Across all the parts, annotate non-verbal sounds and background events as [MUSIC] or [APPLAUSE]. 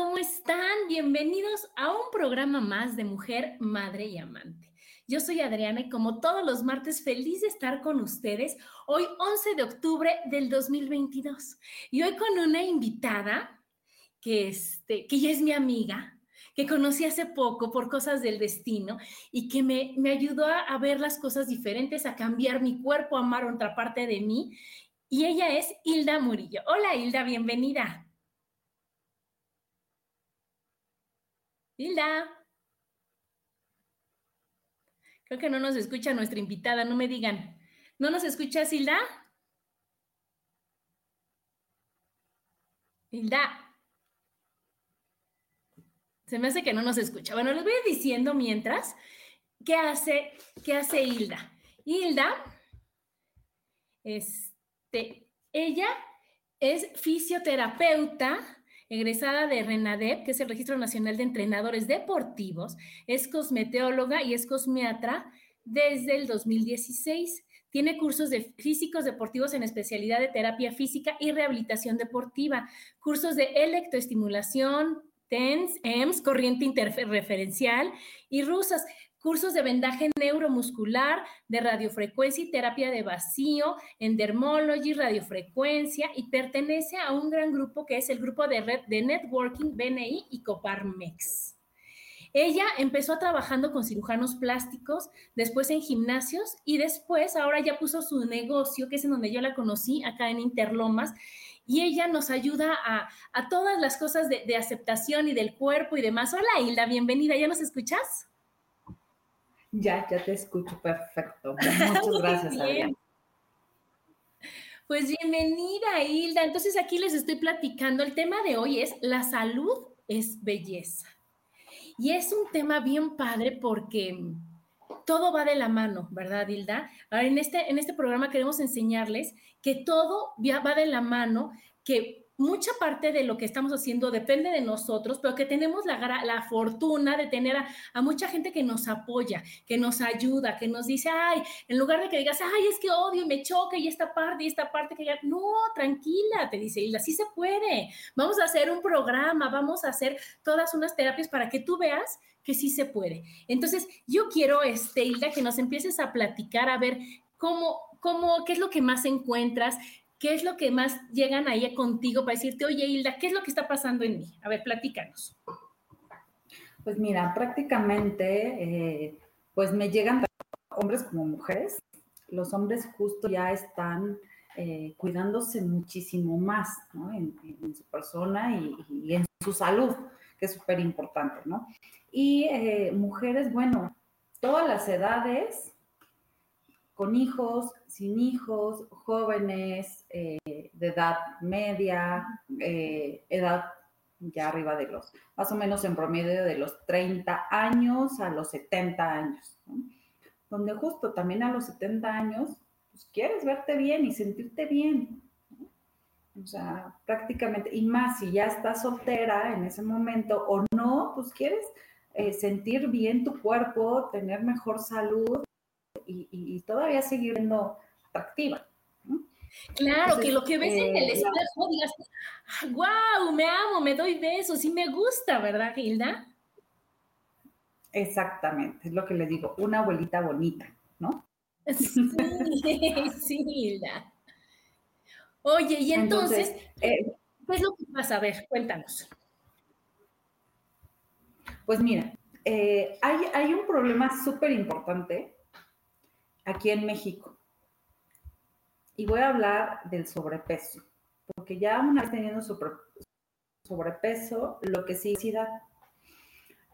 ¿Cómo están? Bienvenidos a un programa más de Mujer, Madre y Amante. Yo soy Adriana y como todos los martes, feliz de estar con ustedes hoy 11 de octubre del 2022. Y hoy con una invitada que, este, que ya es mi amiga, que conocí hace poco por cosas del destino y que me, me ayudó a, a ver las cosas diferentes, a cambiar mi cuerpo, a amar otra parte de mí. Y ella es Hilda Murillo. Hola Hilda, bienvenida. Hilda. Creo que no nos escucha nuestra invitada, no me digan. ¿No nos escuchas, Hilda? Hilda. Se me hace que no nos escucha. Bueno, les voy diciendo mientras qué hace, qué hace Hilda. Hilda, este, ella es fisioterapeuta egresada de RENADEP, que es el Registro Nacional de Entrenadores Deportivos, es cosmeteóloga y es cosmiatra desde el 2016. Tiene cursos de físicos deportivos en especialidad de terapia física y rehabilitación deportiva, cursos de electroestimulación, TENS, EMS, corriente interreferencial y rusas cursos de vendaje neuromuscular, de radiofrecuencia y terapia de vacío, en dermology, radiofrecuencia, y pertenece a un gran grupo que es el grupo de red de networking BNI y Coparmex. Ella empezó trabajando con cirujanos plásticos, después en gimnasios y después ahora ya puso su negocio, que es en donde yo la conocí, acá en Interlomas, y ella nos ayuda a, a todas las cosas de, de aceptación y del cuerpo y demás. Hola Hilda, bienvenida, ¿ya nos escuchas? Ya, ya te escucho perfecto. [LAUGHS] Muchas gracias, Adriana. Pues bienvenida, Hilda. Entonces aquí les estoy platicando. El tema de hoy es la salud es belleza. Y es un tema bien padre porque todo va de la mano, ¿verdad, Hilda? Ahora, en este, en este programa queremos enseñarles que todo va de la mano, que mucha parte de lo que estamos haciendo depende de nosotros, pero que tenemos la, fortuna de tener a, mucha gente que nos apoya, que nos ayuda, que nos dice, ay, en lugar de que digas, ay, es que odio, me choca y esta parte y esta parte que ya, no, tranquila, te dice Hilda, sí se puede, vamos a hacer un programa, vamos a hacer todas unas terapias para que tú veas que sí se puede. Entonces, yo quiero, este, Hilda, que nos empieces a platicar, a ver cómo, cómo, qué es lo que más encuentras, ¿qué es lo que más llegan ahí contigo para decirte, oye, Hilda, ¿qué es lo que está pasando en mí? A ver, platícanos. Pues mira, prácticamente, eh, pues me llegan hombres como mujeres. Los hombres justo ya están eh, cuidándose muchísimo más, ¿no? En, su persona y, en su salud, que es súper importante, ¿no? Y eh, mujeres, bueno, todas las edades, con hijos, sin hijos, jóvenes, eh, de edad media, eh, edad ya arriba de los, más o menos en promedio de los 30 años a los 70 años, donde justo también a los 70 años, pues quieres verte bien y sentirte bien. O sea, prácticamente, y más si ya estás soltera en ese momento o no, pues quieres eh, sentir bien tu cuerpo, tener mejor salud y, todavía seguir siendo atractiva. Claro, que lo que ves en el eh, espejo digas, wow, me amo, me doy besos y me gusta, ¿verdad, Hilda? Exactamente, es lo que le digo, una abuelita bonita, ¿no? [LAUGHS] Sí, sí, Hilda. Oye, y entonces, eh, ¿qué es lo que pasa? A ver, cuéntanos. Pues mira, eh, hay, hay un problema súper importante aquí en México. Y voy a hablar del sobrepeso, porque ya una vez teniendo sobrepeso, lo que sí es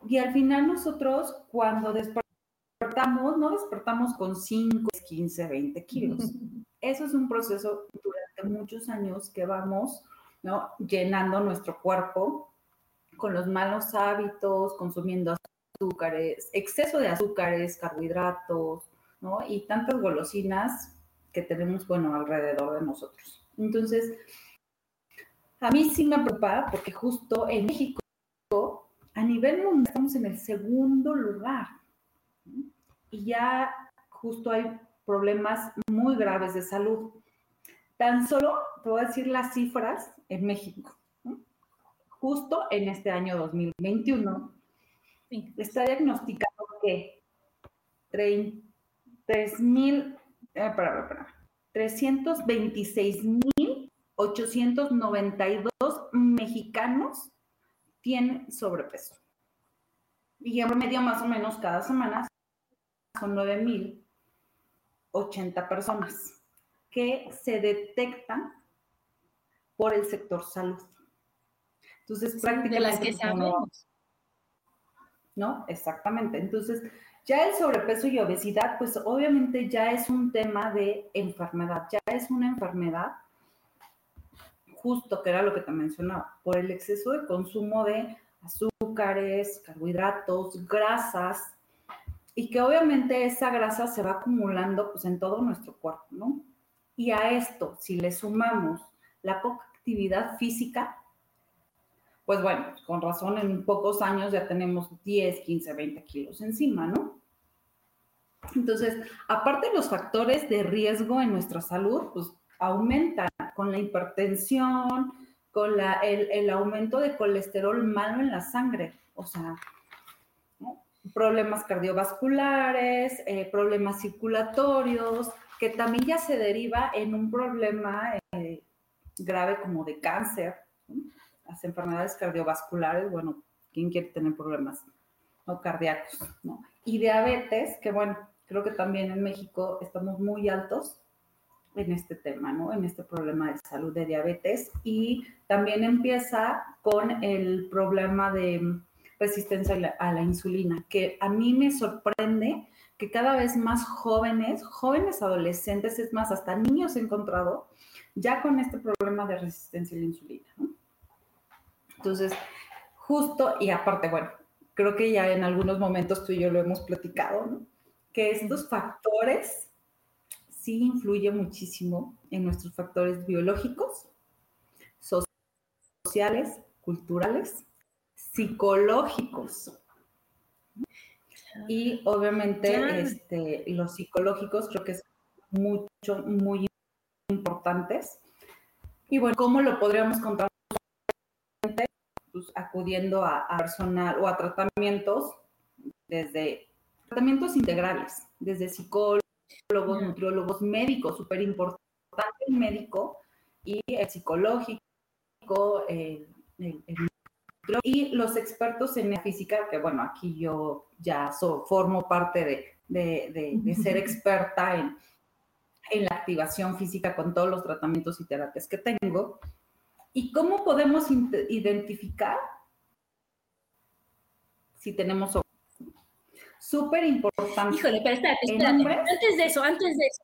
Y al final nosotros cuando despertamos, no despertamos con 5, 15, 20 kilos. [LAUGHS] Eso es un proceso durante muchos años que vamos ¿no? llenando nuestro cuerpo con los malos hábitos, consumiendo azúcares, exceso de azúcares, carbohidratos, y tantas golosinas que tenemos, bueno, alrededor de nosotros. Entonces, a mí sí me preocupa porque justo en México, a nivel mundial, estamos en el segundo lugar. Y ya justo hay problemas muy graves de salud. Tan solo te voy a decir las cifras en México. Justo en este año 2021 sí. está diagnosticado que 30 3.000, eh, 326.892 mexicanos tienen sobrepeso. Y en promedio más o menos cada semana son 9.080 personas que se detectan por el sector salud. Entonces, prácticamente... De las que sabemos. No, exactamente. Entonces, ya el sobrepeso y obesidad, pues obviamente ya es un tema de enfermedad, ya es una enfermedad justo que era lo que te mencionaba, por el exceso de consumo de azúcares, carbohidratos, grasas, y que obviamente esa grasa se va acumulando pues en todo nuestro cuerpo, ¿no? Y a esto, si le sumamos la poca actividad física, pues bueno, con razón en pocos años ya tenemos 10, 15, 20 kilos encima, ¿no? Entonces, aparte los factores de riesgo en nuestra salud, pues aumentan con la hipertensión, con la, el, aumento de colesterol malo en la sangre, o sea, problemas cardiovasculares, eh, problemas circulatorios, que también ya se deriva en un problema eh, grave como de cáncer, las enfermedades cardiovasculares, bueno, ¿quién quiere tener problemas no cardíacos? ¿no? Y diabetes, que bueno, creo que también en México estamos muy altos en este tema, ¿no? En este problema de salud de diabetes y también empieza con el problema de resistencia a la, insulina, que a mí me sorprende que cada vez más jóvenes, jóvenes adolescentes, es más, hasta niños he encontrado ya con este problema de resistencia a la insulina, ¿no? Entonces, justo, y aparte, bueno, creo que ya en algunos momentos tú y yo lo hemos platicado, ¿no? Que estos factores sí influyen muchísimo en nuestros factores biológicos, sociales, culturales, psicológicos. Y obviamente este, los psicológicos creo que es mucho, muy importantes. Y bueno, ¿cómo lo podríamos contar? Pues, acudiendo a, personal o a tratamientos desde tratamientos integrales, desde psicólogos, nutriólogos, médicos, súper importante el médico y el psicológico, y los expertos en física, que bueno, aquí yo ya formo parte de, ser experta en, en la activación física con todos los tratamientos y terapias que tengo. ¿Y cómo podemos identificar si tenemos súper importante. Híjole, pero espérate, espérate. Antes de eso, antes de eso,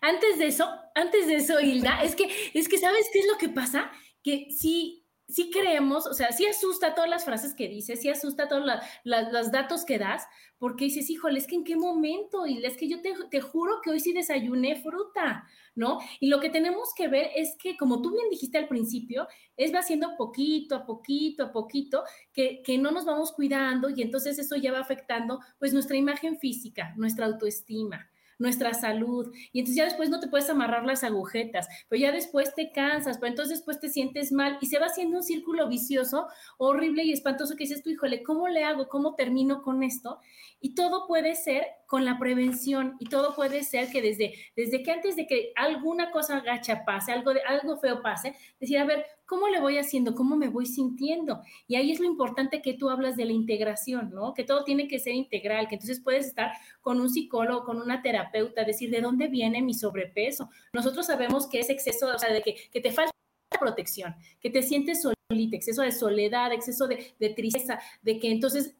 antes de eso, antes de eso, Hilda, es que, es que, ¿sabes qué es lo que pasa? Que si sí creemos, o sea, sí asusta todas las frases que dices, sí asusta todos los datos que das, porque dices, híjole, es que en qué momento, y es que yo te, juro que hoy sí desayuné fruta, ¿no? Y lo que tenemos que ver es que, como tú bien dijiste al principio, es va haciendo poquito a poquito a poquito, que, que no nos vamos cuidando y entonces eso ya va afectando pues nuestra imagen física, nuestra autoestima, nuestra salud. Y entonces ya después no te puedes amarrar las agujetas, pero ya después te cansas, pero entonces después te sientes mal y se va haciendo un círculo vicioso horrible y espantoso que dices tú, híjole, ¿cómo le hago? ¿Cómo termino con esto? Y todo puede ser con la prevención y todo puede ser que desde, desde que antes de que alguna cosa gacha pase, algo, de, algo feo pase, decir, a ver, ¿cómo le voy haciendo? ¿Cómo me voy sintiendo? Y ahí es lo importante que tú hablas de la integración, ¿no? Que todo tiene que ser integral, que entonces puedes estar con un psicólogo, con una terapeuta, decir, ¿de dónde viene mi sobrepeso? Nosotros sabemos que es exceso, o sea, de que, que te falta protección, que te sientes solita, exceso de soledad, exceso de, de tristeza, de que entonces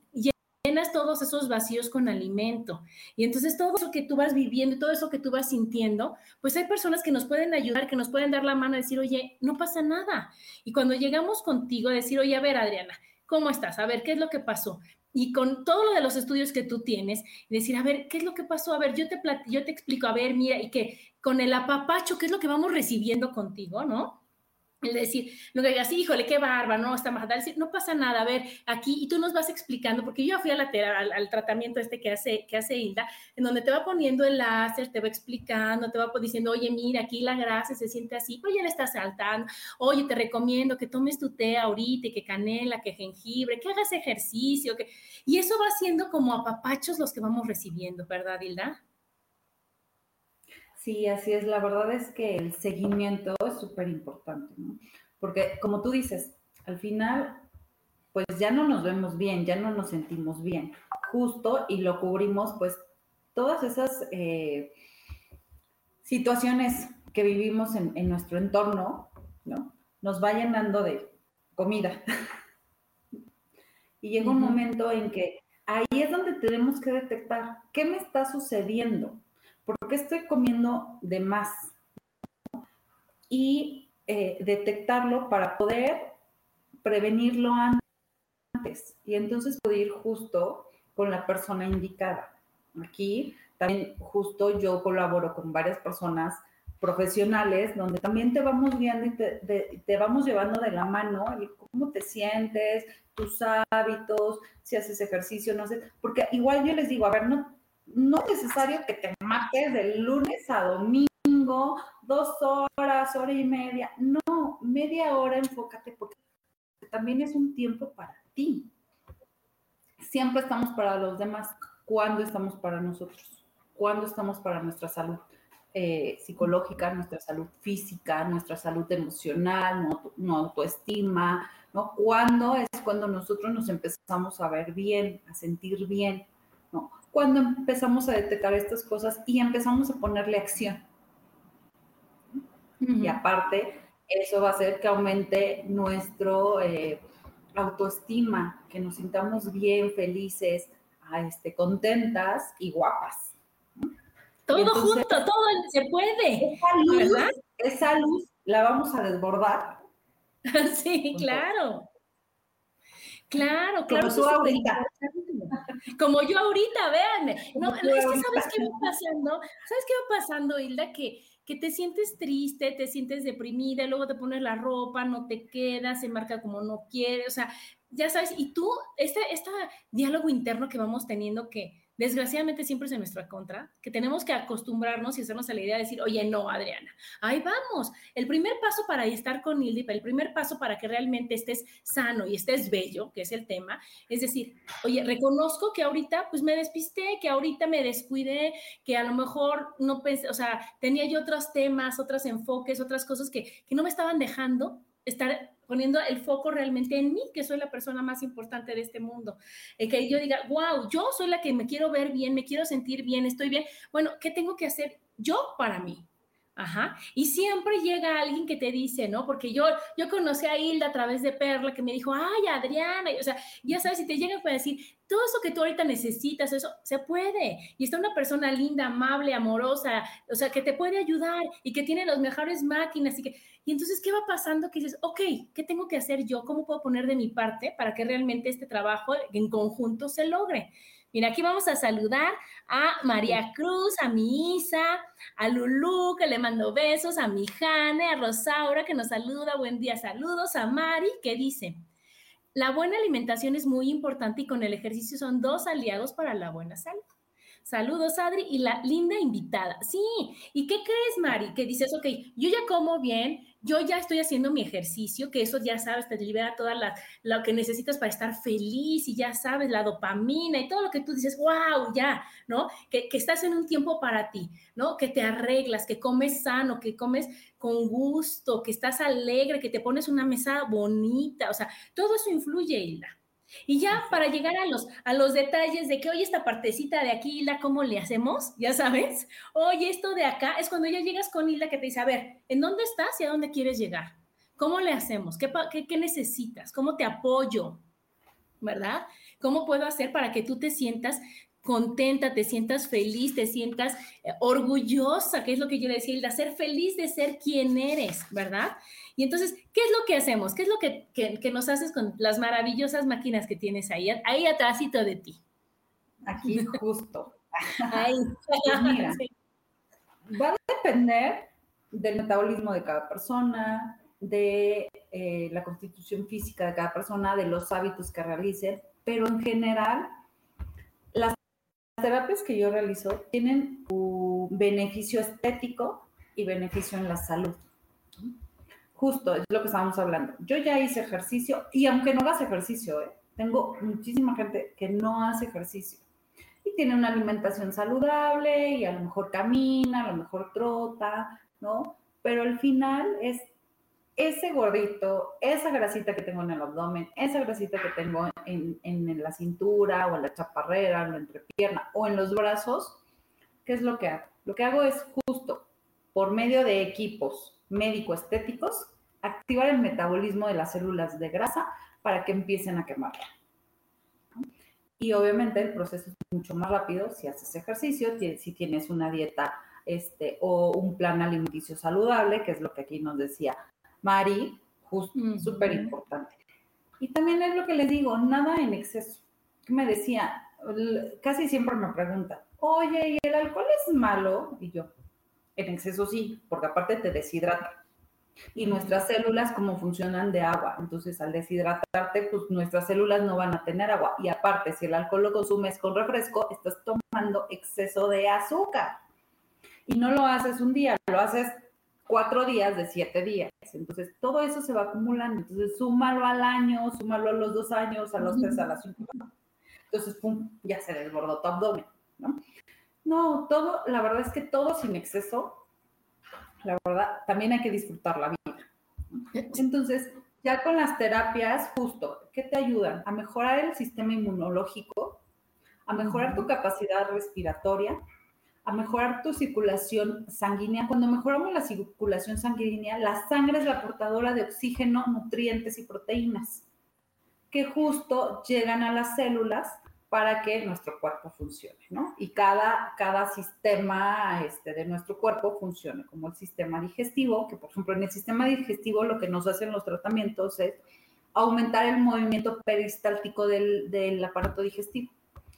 llenas todos esos vacíos con alimento. Y entonces todo eso que tú vas viviendo, todo eso que tú vas sintiendo, pues hay personas que nos pueden ayudar, que nos pueden dar la mano decir, oye, no pasa nada. Y cuando llegamos contigo, decir, oye, a ver, Adriana, ¿cómo estás? A ver, ¿qué es lo que pasó? Y con todo lo de los estudios que tú tienes, decir, a ver, ¿qué es lo que pasó? A ver, yo te, yo te explico, a ver, mira, y que con el apapacho, ¿qué es lo que vamos recibiendo contigo, no? Decir, lo que digas, híjole, qué barba, no, está más, no pasa nada, a ver, aquí, y tú nos vas explicando, porque yo fui a la al, al, tratamiento este que hace, que hace Hilda, en donde te va poniendo el láser, te va explicando, te va diciendo, oye, mira, aquí la grasa se siente así, oye, le está saltando, oye, te recomiendo que tomes tu té ahorita, que canela, que jengibre, que hagas ejercicio, que... y eso va siendo como apapachos los que vamos recibiendo, ¿verdad, Hilda? Sí, así es. La verdad es que el seguimiento es súper importante, ¿no? Porque como tú dices, al final, pues ya no nos vemos bien, ya no nos sentimos bien, justo, y lo cubrimos, pues todas esas eh, situaciones que vivimos en, en, nuestro entorno, ¿no? Nos va llenando de comida. [LAUGHS] y llega un momento en que ahí es donde tenemos que detectar qué me está sucediendo ¿Por qué estoy comiendo de más? Y eh, detectarlo para poder prevenirlo antes. Y entonces poder ir justo con la persona indicada. Aquí también justo yo colaboro con varias personas profesionales donde también te vamos guiando y te, te, vamos llevando de la mano cómo te sientes, tus hábitos, si haces ejercicio, no sé, porque igual yo les digo, a ver, no, no es necesario que te mates de lunes a domingo, dos horas, hora y media. No, media hora enfócate porque también es un tiempo para ti. Siempre estamos para los demás. ¿Cuándo estamos para nosotros? ¿Cuándo estamos para nuestra salud eh, psicológica, nuestra salud física, nuestra salud emocional, no, autoestima? ¿no? ¿Cuándo es cuando nosotros nos empezamos a ver bien, a sentir bien? Cuando empezamos a detectar estas cosas y empezamos a ponerle acción. Y aparte, eso va a hacer que aumente nuestro eh, autoestima, que nos sintamos bien, felices, ah, este, contentas y guapas. Todo junto, todo se puede. Esa luz, esa luz la vamos a desbordar. [LAUGHS] sí, claro. Claro, claro. Como tú ahorita. Como yo ahorita, véanme. No, es que sabes qué va pasando, ¿sabes qué va pasando, Hilda? Que, que te sientes triste, te sientes deprimida, luego te pones la ropa, no te queda, se marca como no quiere, o sea, ya sabes, y tú, este, este diálogo interno que vamos teniendo que desgraciadamente siempre es en nuestra contra, que tenemos que acostumbrarnos y hacernos a la idea de decir, oye, no, Adriana, ahí vamos. El primer paso para estar con Hilda, el primer paso para que realmente estés sano y estés bello, que es el tema, es decir, oye, reconozco que ahorita pues me despisté, que ahorita me descuidé, que a lo mejor no pensé, o sea, tenía yo otros temas, otros enfoques, otras cosas que, que no me estaban dejando estar poniendo el foco realmente en mí, que soy la persona más importante de este mundo. Eh, que yo diga, wow, yo soy la que me quiero ver bien, me quiero sentir bien, estoy bien. Bueno, ¿qué tengo que hacer yo para mí? Ajá. Y siempre llega alguien que te dice, ¿no? Porque yo, yo conocí a Hilda a través de Perla que me dijo, ay, Adriana, o sea, ya sabes, si te llegan para decir, todo eso que tú ahorita necesitas, eso se puede. Y está una persona linda, amable, amorosa, o sea, que te puede ayudar y que tiene las mejores máquinas y que, y entonces, ¿qué va pasando? Que dices, ok, ¿qué tengo que hacer yo? ¿Cómo puedo poner de mi parte para que realmente este trabajo en conjunto se logre? Mira, aquí vamos a saludar a María Cruz, a mi Isa, a Lulú, que le mando besos, a mi Jane, a Rosaura, que nos saluda, buen día, saludos, a Mari, que dice, la buena alimentación es muy importante y con el ejercicio son dos aliados para la buena salud. Saludos, Adri, y la linda invitada. Sí, ¿y qué crees, Mari? Que dices, ok, yo ya como bien, yo ya estoy haciendo mi ejercicio, que eso ya sabes, te libera toda la, lo que necesitas para estar feliz y ya sabes, la dopamina y todo lo que tú dices, wow, ya, ¿no? Que, que estás en un tiempo para ti, ¿no? Que te arreglas, que comes sano, que comes con gusto, que estás alegre, que te pones una mesa bonita, o sea, todo eso influye, Hilda. Y ya para llegar a los, a los detalles de que, oye, esta partecita de aquí, Hilda, ¿cómo le hacemos? Ya sabes. Oye, esto de acá es cuando ya llegas con Hilda que te dice, a ver, ¿en dónde estás y a dónde quieres llegar? ¿Cómo le hacemos? ¿Qué, qué, qué necesitas? ¿Cómo te apoyo? ¿Verdad? ¿Cómo puedo hacer para que tú te sientas contenta, te sientas feliz, te sientas eh, orgullosa, que es lo que yo le decía, Hilda, ser feliz de ser quien eres, ¿verdad? Y entonces, ¿qué es lo que hacemos? ¿Qué es lo que, que, nos haces con las maravillosas máquinas que tienes ahí, ahí atrásito de ti? Aquí justo. Ahí. Pues mira, va a depender del metabolismo de cada persona, de eh, la constitución física de cada persona, de los hábitos que realicen, pero en general, las terapias que yo realizo tienen un beneficio estético y beneficio en la salud justo es lo que estábamos hablando. Yo ya hice ejercicio y aunque no hagas ejercicio, ¿eh? tengo muchísima gente que no hace ejercicio y tiene una alimentación saludable y a lo mejor camina, a lo mejor trota, ¿no? Pero al final es ese gordito, esa grasita que tengo en el abdomen, esa grasita que tengo en, en, la cintura o en la chaparrera, en la entrepierna o en los brazos, ¿qué es lo que hago? Lo que hago es justo por medio de equipos médico-estéticos activar el metabolismo de las células de grasa para que empiecen a quemarla. Y obviamente el proceso es mucho más rápido si haces ejercicio, si tienes una dieta este, o un plan alimenticio saludable, que es lo que aquí nos decía Mari, justo, súper importante. Y también es lo que les digo, nada en exceso. Me decía, casi siempre me preguntan, oye, ¿y el alcohol es malo? Y yo, en exceso sí, porque aparte te deshidrata y nuestras células como funcionan de agua. Entonces, al deshidratarte, pues nuestras células no van a tener agua. Y aparte, si el alcohol lo consumes con refresco, estás tomando exceso de azúcar. Y no lo haces un día, lo haces cuatro días de siete días. Entonces, todo eso se va acumulando. Entonces, súmalo al año, súmalo a los dos años, a los tres, a las cinco. Entonces, pum, ya se desbordó tu abdomen, ¿no? No, todo, la verdad es que todo sin exceso la verdad, también hay que disfrutar la vida. Entonces, ya con las terapias, justo, ¿qué te ayudan? A mejorar el sistema inmunológico, a mejorar tu capacidad respiratoria, a mejorar tu circulación sanguínea. Cuando mejoramos la circulación sanguínea, la sangre es la portadora de oxígeno, nutrientes y proteínas que justo llegan a las células para que nuestro cuerpo funcione, ¿no? Y cada, cada sistema este, de nuestro cuerpo funcione, como el sistema digestivo, que por ejemplo en el sistema digestivo lo que nos hacen los tratamientos es aumentar el movimiento peristáltico del, del aparato digestivo,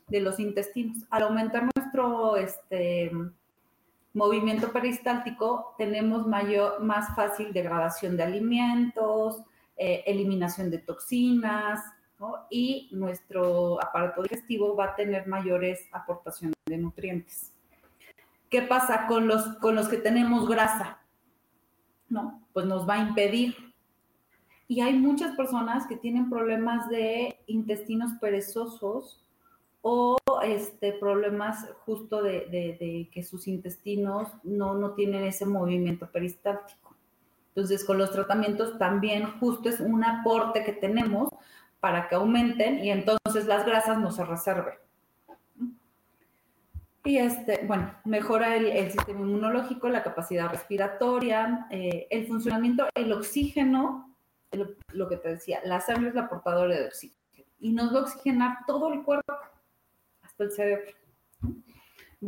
de los intestinos. Al aumentar nuestro este, movimiento peristáltico, tenemos mayor, más fácil degradación de alimentos, eh, eliminación de toxinas, y nuestro aparato digestivo va a tener mayores aportaciones de nutrientes. ¿Qué pasa con los, con los que tenemos grasa? ¿No? Pues nos va a impedir. Y hay muchas personas que tienen problemas de intestinos perezosos o este, problemas justo de, de, que sus intestinos no, no tienen ese movimiento peristáltico. Entonces, con los tratamientos también justo es un aporte que tenemos para que aumenten y entonces las grasas no se reserven. Y este, bueno, mejora el, sistema inmunológico, la capacidad respiratoria, eh, el funcionamiento, el oxígeno, lo que te decía, la sangre es la portadora de oxígeno y nos va a oxigenar todo el cuerpo, hasta el cerebro.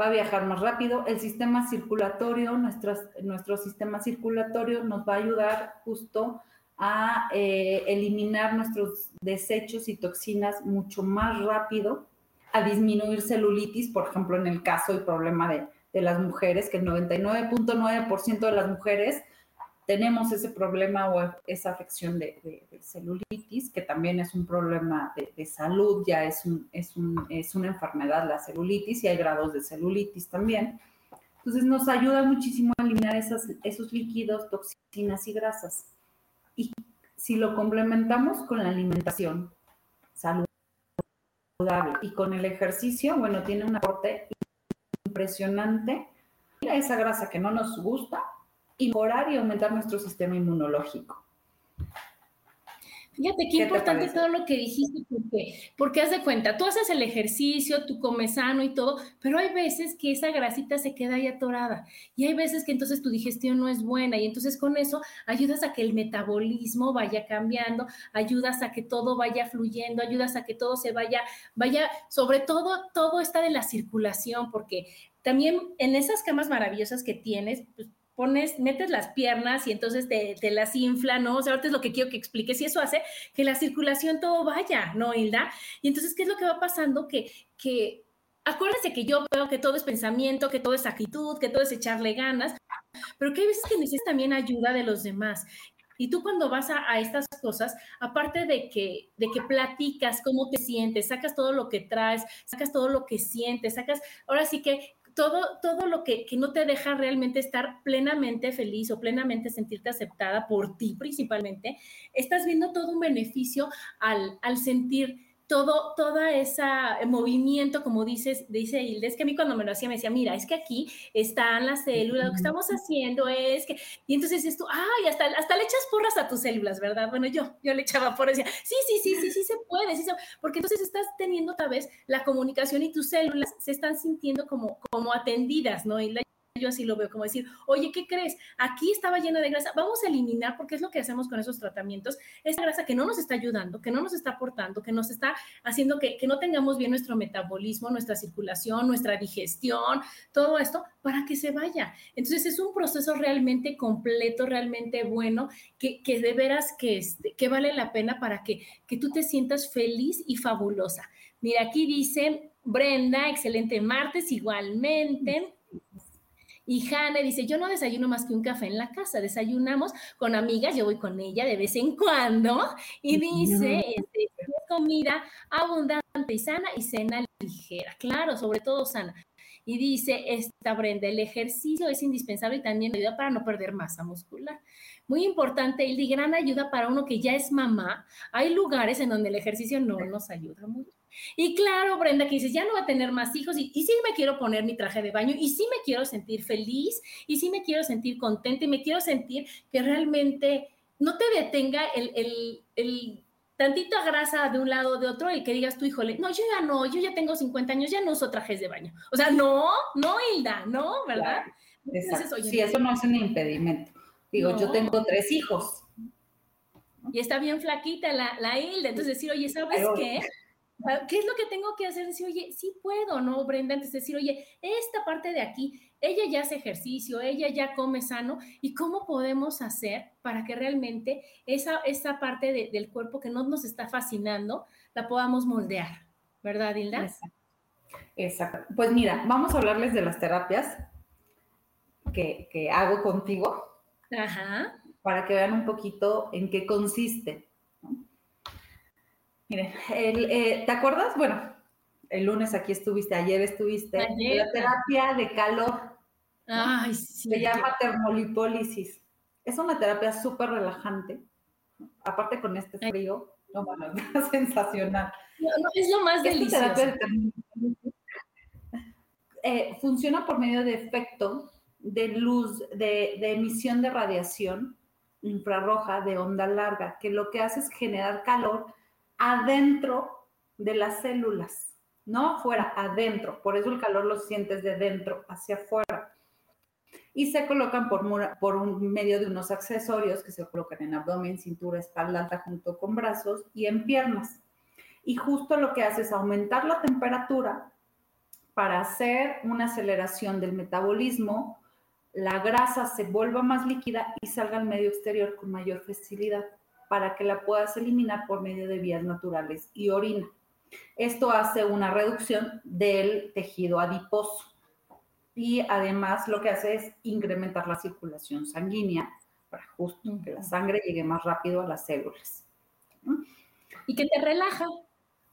Va a viajar más rápido, el sistema circulatorio, nuestro sistema circulatorio nos va a ayudar justo a eh, eliminar nuestros desechos y toxinas mucho más rápido, a disminuir celulitis, por ejemplo, en el caso y problema de, las mujeres, que el 99.9% de las mujeres tenemos ese problema o esa afección de, celulitis, que también es un problema de, salud, ya es, un, es, un, es una enfermedad la celulitis y hay grados de celulitis también. Entonces nos ayuda muchísimo a eliminar esas, esos líquidos, toxinas y grasas. Y si lo complementamos con la alimentación saludable y con el ejercicio, bueno, tiene un aporte impresionante a esa grasa que no nos gusta y mejorar y aumentar nuestro sistema inmunológico. Fíjate qué, importante todo lo que dijiste, porque, porque haz de cuenta, tú haces el ejercicio, tú comes sano y todo, pero hay veces que esa grasita se queda ahí atorada y hay veces que entonces tu digestión no es buena y entonces con eso ayudas a que el metabolismo vaya cambiando, ayudas a que todo vaya fluyendo, ayudas a que todo se vaya, vaya, sobre todo, todo está de la circulación, porque también en esas camas maravillosas que tienes, pues pones, metes las piernas y entonces te, las infla, ¿no? O sea, ahorita es lo que quiero que expliques y eso hace que la circulación todo vaya, ¿no, Hilda? Y entonces, ¿qué es lo que va pasando? Que, que acuérdense que yo veo que todo es pensamiento, que todo es actitud, que todo es echarle ganas, pero que hay veces que necesitas también ayuda de los demás. Y tú cuando vas a, a, estas cosas, aparte de que, de que platicas cómo te sientes, sacas todo lo que traes, sacas todo lo que sientes, sacas, ahora sí que todo, todo lo que, no te deja realmente estar plenamente feliz o plenamente sentirte aceptada por ti principalmente, estás viendo todo un beneficio al, al sentir todo, toda esa movimiento, como dices, dice Hilde, es que a mí cuando me lo hacía me decía, mira, es que aquí están las células, lo que estamos haciendo es que, y entonces esto, ay, hasta, hasta le echas porras a tus células, ¿verdad? Bueno, yo, yo le echaba porras, decía, sí, sí, sí, sí, sí se puede, sí se porque entonces estás teniendo otra vez la comunicación y tus células se están sintiendo como, como atendidas, ¿no? Y la yo así lo veo, como decir, oye, ¿qué crees? Aquí estaba llena de grasa, vamos a eliminar, porque es lo que hacemos con esos tratamientos, esa grasa que no nos está ayudando, que no nos está aportando, que nos está haciendo que, que no tengamos bien nuestro metabolismo, nuestra circulación, nuestra digestión, todo esto, para que se vaya. Entonces es un proceso realmente completo, realmente bueno, que, que de veras que, este, que vale la pena para que, que tú te sientas feliz y fabulosa. Mira, aquí dice Brenda, excelente martes igualmente. Y Hanna dice, yo no desayuno más que un café en la casa, desayunamos con amigas, yo voy con ella de vez en cuando, y dice, este, comida abundante y sana y cena ligera, claro, sobre todo sana. Y dice esta Brenda, el ejercicio es indispensable y también ayuda para no perder masa muscular. Muy importante, y gran ayuda para uno que ya es mamá. Hay lugares en donde el ejercicio no nos ayuda mucho. Y claro, Brenda, que dices, ya no va a tener más hijos y, sí me quiero poner mi traje de baño y sí me quiero sentir feliz y sí me quiero sentir contenta y me quiero sentir que realmente no te detenga el, el, el tantita grasa de un lado o de otro y que digas tú, híjole, no, yo ya no, yo ya tengo 50 años, ya no uso trajes de baño. O sea, no, no, Hilda, no, ¿verdad? Exacto. sí, eso no es un impedimento. Digo, yo tengo tres hijos. Y está bien flaquita la, la Hilda. Entonces decir, oye, ¿sabes qué? ¿Qué es lo que tengo que hacer? Decir, oye, sí puedo, ¿no, Brenda? Antes decir, oye, esta parte de aquí, ella ya hace ejercicio, ella ya come sano, ¿y cómo podemos hacer para que realmente esa, esa parte del cuerpo que no nos está fascinando, la podamos moldear? ¿Verdad, Hilda? Exacto. Exacto. Pues mira, vamos a hablarles de las terapias que, que hago contigo. Ajá. Para que vean un poquito en qué consiste. Miren, eh, ¿te acuerdas? Bueno, el lunes aquí estuviste, ayer estuviste. La terapia de calor. Ay, sí. Se llama termolipólisis. Es una terapia súper relajante. Aparte con este frío, no, bueno, [LAUGHS] es sensacional. es lo más delicioso. Eh, funciona por medio de efecto de luz, de, emisión de radiación infrarroja de onda larga, que lo que hace es generar calor adentro de las células, no fuera, adentro. Por eso el calor lo sientes de dentro hacia afuera. Y se colocan por, por un medio de unos accesorios que se colocan en abdomen, cintura, espalda junto con brazos y en piernas. Y justo lo que hace es aumentar la temperatura para hacer una aceleración del metabolismo, la grasa se vuelva más líquida y salga al medio exterior con mayor facilidad para que la puedas eliminar por medio de vías naturales y orina. Esto hace una reducción del tejido adiposo y además lo que hace es incrementar la circulación sanguínea para justo que la sangre llegue más rápido a las células. Y que te relaja.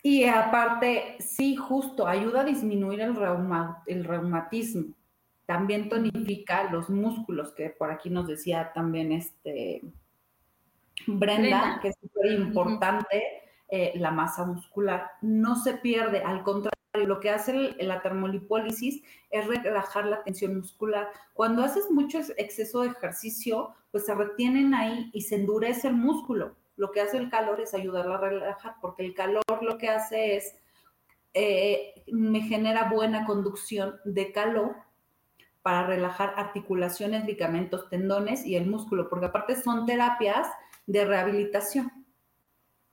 Y aparte, sí, justo ayuda a disminuir el, reuma, el reumatismo. También tonifica los músculos, que por aquí nos decía también este Brenda, que es súper importante eh, la masa muscular. No se pierde, al contrario, lo que hace la termolipólisis es relajar la tensión muscular. Cuando haces mucho exceso de ejercicio, pues se retienen ahí y se endurece el músculo. Lo que hace el calor es ayudarlo a relajar, porque el calor lo que hace es, eh, me genera buena conducción de calor para relajar articulaciones, ligamentos, tendones y el músculo, porque aparte son terapias de rehabilitación.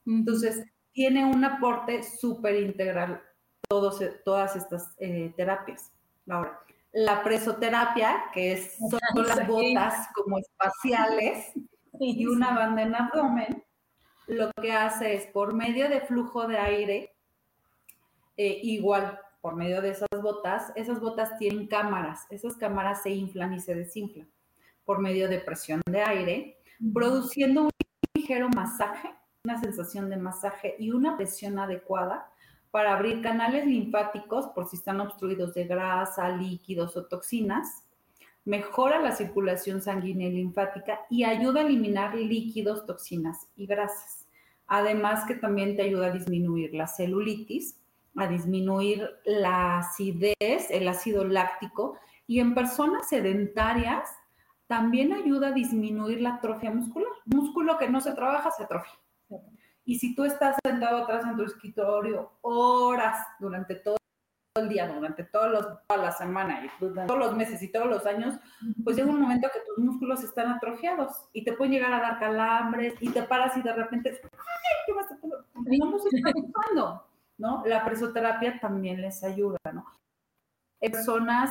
Entonces, tiene un aporte súper integral todos, todas estas eh, terapias. Ahora, la presoterapia, que es, [LAUGHS] son las botas como espaciales [LAUGHS] y una banda en abdomen, lo que hace es por medio de flujo de aire, eh, igual por medio de esas botas, esas botas tienen cámaras, esas cámaras se inflan y se desinflan por medio de presión de aire, produciendo un ligero masaje, una sensación de masaje y una presión adecuada para abrir canales linfáticos por si están obstruidos de grasa, líquidos o toxinas, mejora la circulación sanguínea y linfática y ayuda a eliminar líquidos, toxinas y grasas. Además que también te ayuda a disminuir la celulitis, a disminuir la acidez, el ácido láctico y en personas sedentarias también ayuda a disminuir la atrofia muscular. Músculo que no se trabaja se atrofia. Y si tú estás sentado atrás en tu escritorio horas durante todo el día, durante todos los, toda la semana y todos los meses y todos los años, pues llega un momento que tus músculos están atrofiados y te pueden llegar a dar calambres y te paras y de repente, ¡ay, qué vas a No se está La presoterapia también les ayuda. Personas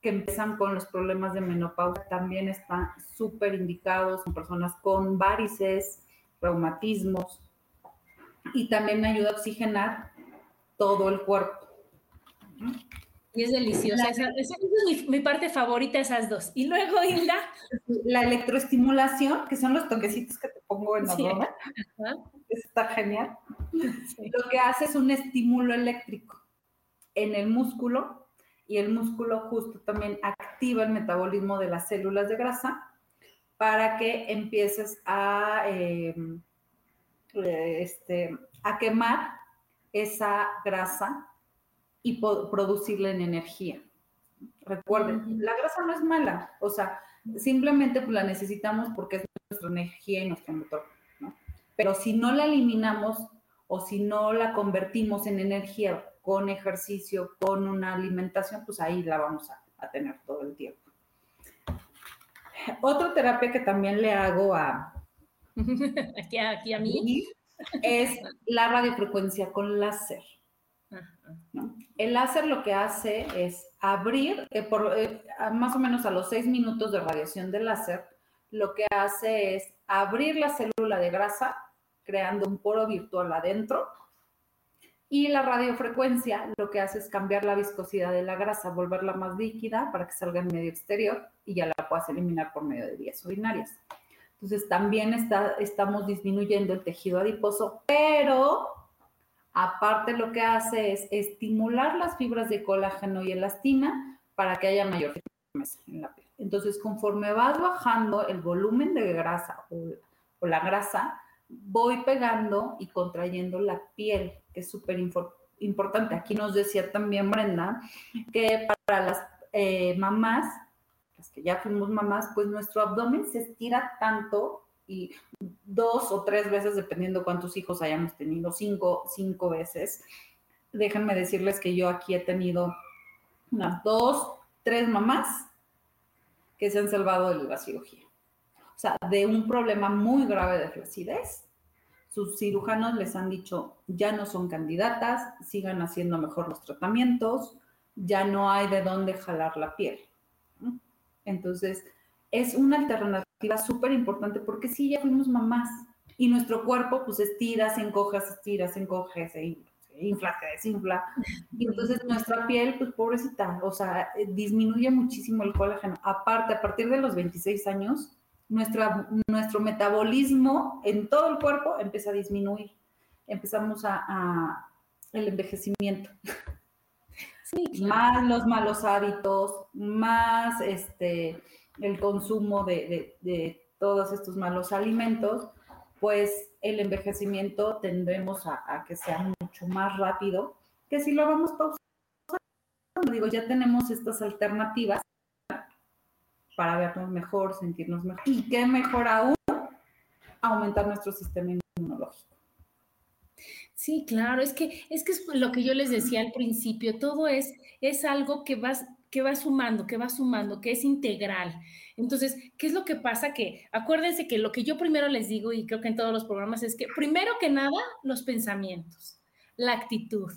que empiezan con los problemas de menopausia también están súper indicados, son personas con varices, reumatismos, y también ayuda a oxigenar todo el cuerpo. Y es deliciosa. esa, es mi, parte favorita, esas dos. Y luego, Hilda. La electroestimulación, que son los toquecitos que te pongo en la sí. Está genial. Lo que hace es un estímulo eléctrico en el músculo y el músculo justo también activa el metabolismo de las células de grasa para que empieces a, em, este, a quemar esa grasa y producirla en energía. Recuerden, la grasa no es mala, o sea, simplemente pues, la necesitamos porque es nuestra energía y nuestro motor, ¿no? Pero si no la eliminamos o si no la convertimos en energía con ejercicio, con una alimentación, pues ahí la vamos a, tener todo el tiempo. Otra terapia que también le hago a... [LAUGHS] aquí, aquí a mí. Es la radiofrecuencia con láser. El láser lo que hace es abrir, eh, por, eh, más o menos a los seis minutos de radiación del láser, lo que hace es abrir la célula de grasa, creando un poro virtual adentro, y la radiofrecuencia lo que hace es cambiar la viscosidad de la grasa, volverla más líquida para que salga en medio exterior y ya la puedas eliminar por medio de vías urinarias. Entonces también está, estamos disminuyendo el tejido adiposo, pero aparte lo que hace es estimular las fibras de colágeno y elastina para que haya mayor firmeza en la piel. Entonces conforme vas bajando el volumen de grasa o, la grasa, voy pegando y contrayendo la piel, que es súper importante. Aquí nos decía también Brenda que para las eh, mamás, las que ya fuimos mamás, pues nuestro abdomen se estira tanto y dos o tres veces, dependiendo cuántos hijos hayamos tenido, cinco, cinco veces. Déjenme decirles que yo aquí he tenido unas dos, tres mamás que se han salvado de la cirugía. O sea, de un problema muy grave de flacidez sus cirujanos les han dicho, ya no son candidatas, sigan haciendo mejor los tratamientos, ya no hay de dónde jalar la piel. Entonces, es una alternativa súper importante porque sí, ya fuimos mamás y nuestro cuerpo pues estira, se encoge, se estira, se encoge, se infla, se desinfla. Y entonces nuestra piel, pues pobrecita, o sea, disminuye muchísimo el colágeno. Aparte, a partir de los 26 años, nuestro metabolismo en todo el cuerpo empieza a disminuir. Empezamos a, el envejecimiento. más los malos hábitos, más este, el consumo de, todos estos malos alimentos, pues el envejecimiento tendremos a, que sea mucho más rápido que si lo vamos pausando. Digo, ya tenemos estas alternativas para vernos mejor, sentirnos mejor. Y qué mejor aún, aumentar nuestro sistema inmunológico. Sí, claro, es que es que es lo que yo les decía al principio, todo es es algo que vas que va sumando, que va sumando, que es integral. Entonces, ¿qué es lo que pasa? Que acuérdense que lo que yo primero les digo, y creo que en todos los programas, es que primero que nada, los pensamientos, la actitud,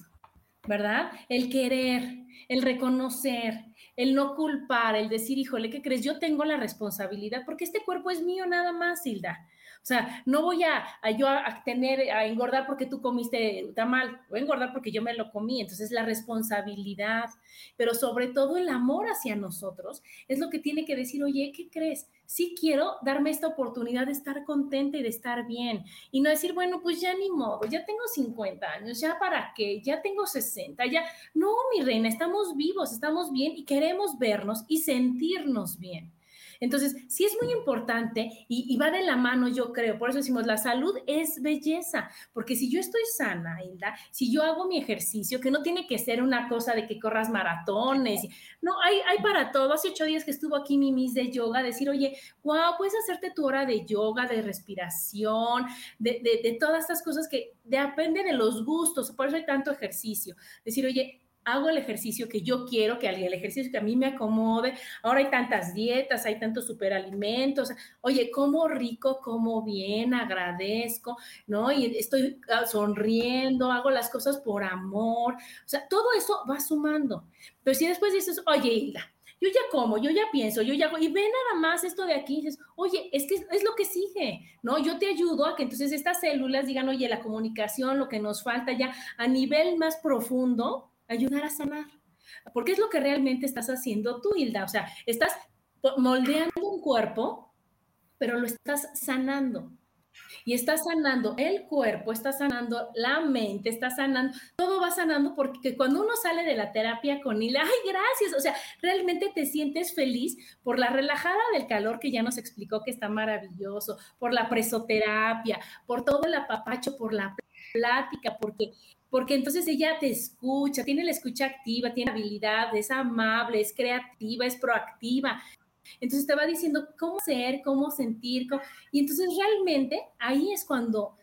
¿verdad? El querer, el reconocer, el no culpar, el decir, híjole, ¿qué crees? Yo tengo la responsabilidad, porque este cuerpo es mío nada más, Hilda. O sea, no voy a, yo a, tener, a engordar porque tú comiste tamal, voy a engordar porque yo me lo comí. Entonces, la responsabilidad, pero sobre todo el amor hacia nosotros, es lo que tiene que decir, oye, ¿qué crees? Sí quiero darme esta oportunidad de estar contenta y de estar bien. Y no decir, bueno, pues ya ni modo, ya tengo 50 años, ya para qué, ya tengo 60, ya. No, mi reina, estamos vivos, estamos bien y queremos vernos y sentirnos bien. Entonces, sí es muy importante y, va de la mano, yo creo. Por eso decimos, la salud es belleza, porque si yo estoy sana, Hilda, si yo hago mi ejercicio, que no tiene que ser una cosa de que corras maratones, no, hay, hay para todo. Hace ocho días que estuvo aquí mi Miss de yoga, decir, oye, wow, puedes hacerte tu hora de yoga, de respiración, de, de, de todas estas cosas que depende de los gustos, por eso hay tanto ejercicio. Decir, oye, hago el ejercicio que yo quiero, que el ejercicio que a mí me acomode. Ahora hay tantas dietas, hay tantos superalimentos. Oye, como rico, como bien, agradezco, ¿no? Y estoy ah, sonriendo, hago las cosas por amor. O sea, todo eso va sumando. Pero si después dices, oye, Hilda, yo ya como, yo ya pienso, yo ya hago, y ve nada más esto de aquí, dices, oye, es que es lo que sigue, ¿no? Yo te ayudo a que entonces estas células digan, oye, la comunicación, lo que nos falta ya a nivel más profundo, ayudar a sanar. Porque es lo que realmente estás haciendo tú, Hilda. O sea, estás moldeando un cuerpo, pero lo estás sanando. Y estás sanando el cuerpo, estás sanando la mente, estás sanando, todo va sanando porque cuando uno sale de la terapia con Hilda, ay, gracias, o sea, realmente te sientes feliz por la relajada del calor que ya nos explicó que está maravilloso, por la presoterapia, por todo el apapacho, por la plática, porque porque entonces ella te escucha, tiene la escucha activa, tiene habilidad, es amable, es creativa, es proactiva. Entonces te va diciendo cómo ser, cómo sentir, y entonces realmente ahí es cuando